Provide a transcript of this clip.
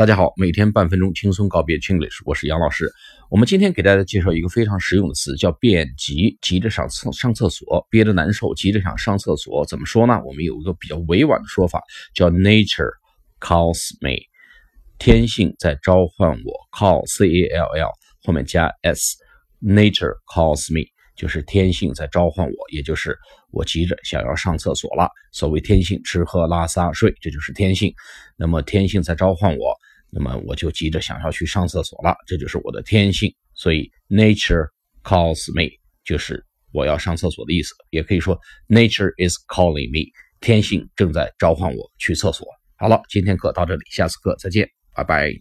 大家好，每天半分钟轻松告别 Chinglish，我是杨老师。我们今天给大家介绍一个非常实用的词，叫便急，急着上厕上厕所，憋着难受，急着想上厕所。怎么说呢？我们有一个比较委婉的说法，叫 Nature calls me，天性在召唤我。Call C A L L 后面加 S，Nature calls me。就是天性在召唤我，也就是我急着想要上厕所了。所谓天性，吃喝拉撒睡，这就是天性。那么天性在召唤我，那么我就急着想要去上厕所了，这就是我的天性。所以 nature calls me 就是我要上厕所的意思，也可以说 nature is calling me，天性正在召唤我去厕所。好了，今天课到这里，下次课再见，拜拜。